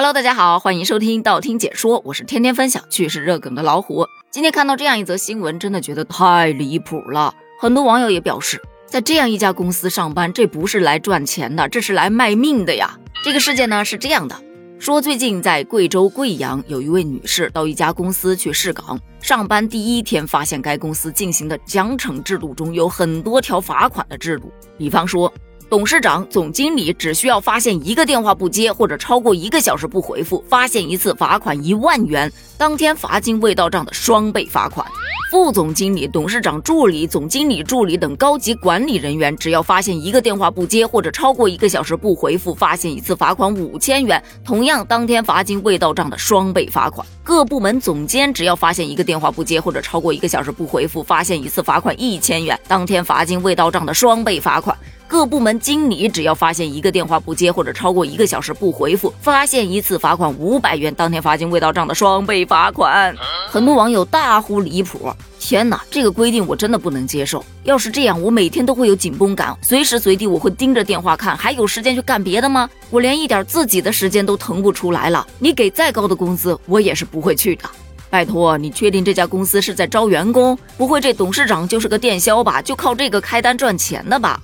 Hello，大家好，欢迎收听道听解说，我是天天分享趣事热梗的老虎。今天看到这样一则新闻，真的觉得太离谱了。很多网友也表示，在这样一家公司上班，这不是来赚钱的，这是来卖命的呀。这个事件呢是这样的，说最近在贵州贵阳，有一位女士到一家公司去试岗，上班第一天发现该公司进行的奖惩制度中有很多条罚款的制度，比方说。董事长、总经理只需要发现一个电话不接，或者超过一个小时不回复，发现一次罚款一万元，当天罚金未到账的双倍罚款。副总经理、董事长助理、总经理助理等高级管理人员，只要发现一个电话不接，或者超过一个小时不回复，发现一次罚款五千元，同样当天罚金未到账的双倍罚款。各部门总监只要发现一个电话不接，或者超过一个小时不回复，发现一次罚款一千元，当天罚金未到账的双倍罚款。各部门经理只要发现一个电话不接或者超过一个小时不回复，发现一次罚款五百元，当天罚金未到账的双倍罚款。很多网友大呼离谱：天哪，这个规定我真的不能接受！要是这样，我每天都会有紧绷感，随时随地我会盯着电话看，还有时间去干别的吗？我连一点自己的时间都腾不出来了。你给再高的工资，我也是不会去的。拜托，你确定这家公司是在招员工？不会这董事长就是个电销吧？就靠这个开单赚钱的吧？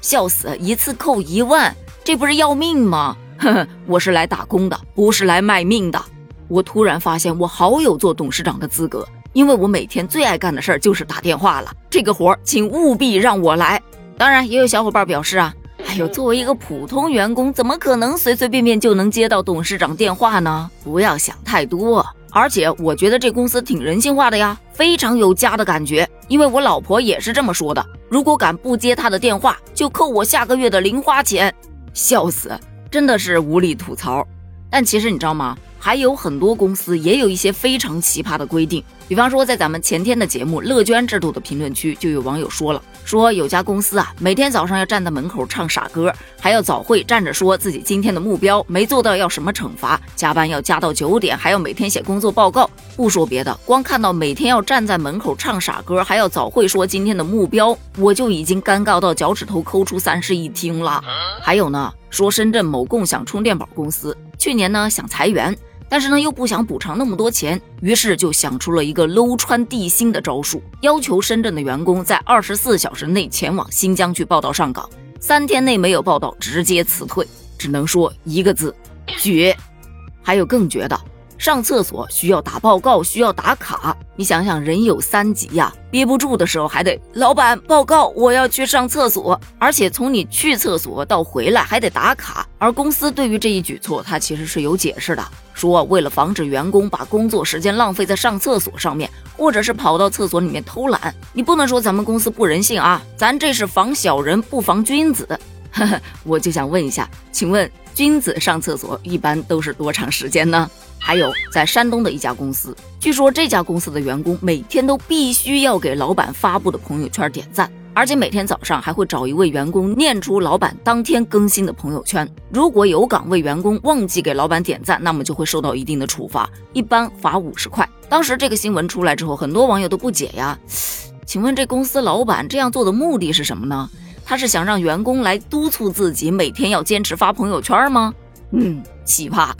笑死！一次扣一万，这不是要命吗？呵呵，我是来打工的，不是来卖命的。我突然发现我好有做董事长的资格，因为我每天最爱干的事儿就是打电话了。这个活儿，请务必让我来。当然，也有小伙伴表示啊，哎呦，作为一个普通员工，怎么可能随随便便就能接到董事长电话呢？不要想太多。而且我觉得这公司挺人性化的呀，非常有家的感觉。因为我老婆也是这么说的，如果敢不接他的电话，就扣我下个月的零花钱。笑死，真的是无力吐槽。但其实你知道吗？还有很多公司也有一些非常奇葩的规定。比方说，在咱们前天的节目《乐捐制度》的评论区，就有网友说了。说有家公司啊，每天早上要站在门口唱傻歌，还要早会站着说自己今天的目标没做到要什么惩罚，加班要加到九点，还要每天写工作报告。不说别的，光看到每天要站在门口唱傻歌，还要早会说今天的目标，我就已经尴尬到脚趾头抠出三室一厅了。还有呢，说深圳某共享充电宝公司去年呢想裁员。但是呢，又不想补偿那么多钱，于是就想出了一个搂穿地心的招数，要求深圳的员工在二十四小时内前往新疆去报道上岗，三天内没有报道直接辞退。只能说一个字：绝。还有更绝的。上厕所需要打报告，需要打卡。你想想，人有三急呀，憋不住的时候还得老板报告，我要去上厕所。而且从你去厕所到回来还得打卡。而公司对于这一举措，它其实是有解释的，说为了防止员工把工作时间浪费在上厕所上面，或者是跑到厕所里面偷懒。你不能说咱们公司不人性啊，咱这是防小人不防君子。呵呵，我就想问一下，请问君子上厕所一般都是多长时间呢？还有，在山东的一家公司，据说这家公司的员工每天都必须要给老板发布的朋友圈点赞，而且每天早上还会找一位员工念出老板当天更新的朋友圈。如果有岗位员工忘记给老板点赞，那么就会受到一定的处罚，一般罚五十块。当时这个新闻出来之后，很多网友都不解呀，请问这公司老板这样做的目的是什么呢？他是想让员工来督促自己每天要坚持发朋友圈吗？嗯，奇葩。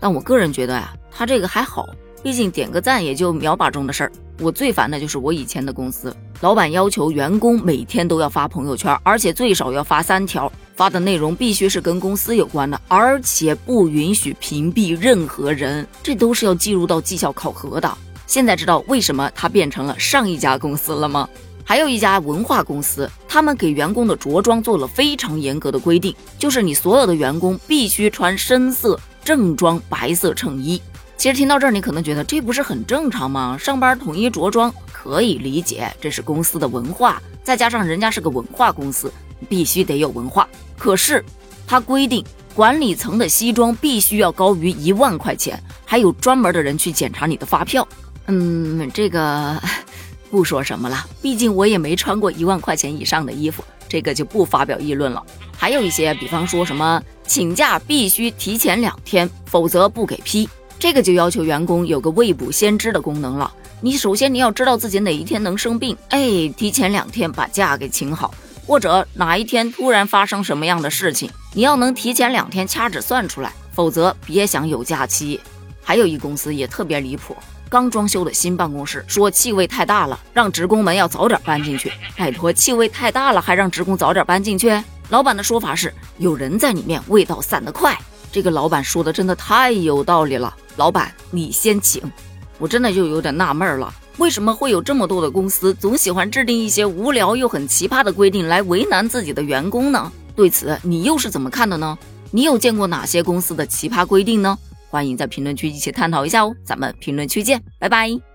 但我个人觉得呀，他这个还好，毕竟点个赞也就秒把钟的事儿。我最烦的就是我以前的公司，老板要求员工每天都要发朋友圈，而且最少要发三条，发的内容必须是跟公司有关的，而且不允许屏蔽任何人，这都是要计入到绩效考核的。现在知道为什么他变成了上一家公司了吗？还有一家文化公司，他们给员工的着装做了非常严格的规定，就是你所有的员工必须穿深色正装白色衬衣。其实听到这儿，你可能觉得这不是很正常吗？上班统一着装可以理解，这是公司的文化，再加上人家是个文化公司，必须得有文化。可是他规定管理层的西装必须要高于一万块钱，还有专门的人去检查你的发票。嗯，这个。不说什么了，毕竟我也没穿过一万块钱以上的衣服，这个就不发表议论了。还有一些，比方说什么请假必须提前两天，否则不给批，这个就要求员工有个未卜先知的功能了。你首先你要知道自己哪一天能生病，哎，提前两天把假给请好，或者哪一天突然发生什么样的事情，你要能提前两天掐指算出来。否则别想有假期。还有一公司也特别离谱，刚装修的新办公室说气味太大了，让职工们要早点搬进去。拜托，气味太大了还让职工早点搬进去？老板的说法是有人在里面，味道散得快。这个老板说的真的太有道理了。老板，你先请。我真的就有点纳闷了，为什么会有这么多的公司总喜欢制定一些无聊又很奇葩的规定来为难自己的员工呢？对此你又是怎么看的呢？你有见过哪些公司的奇葩规定呢？欢迎在评论区一起探讨一下哦，咱们评论区见，拜拜。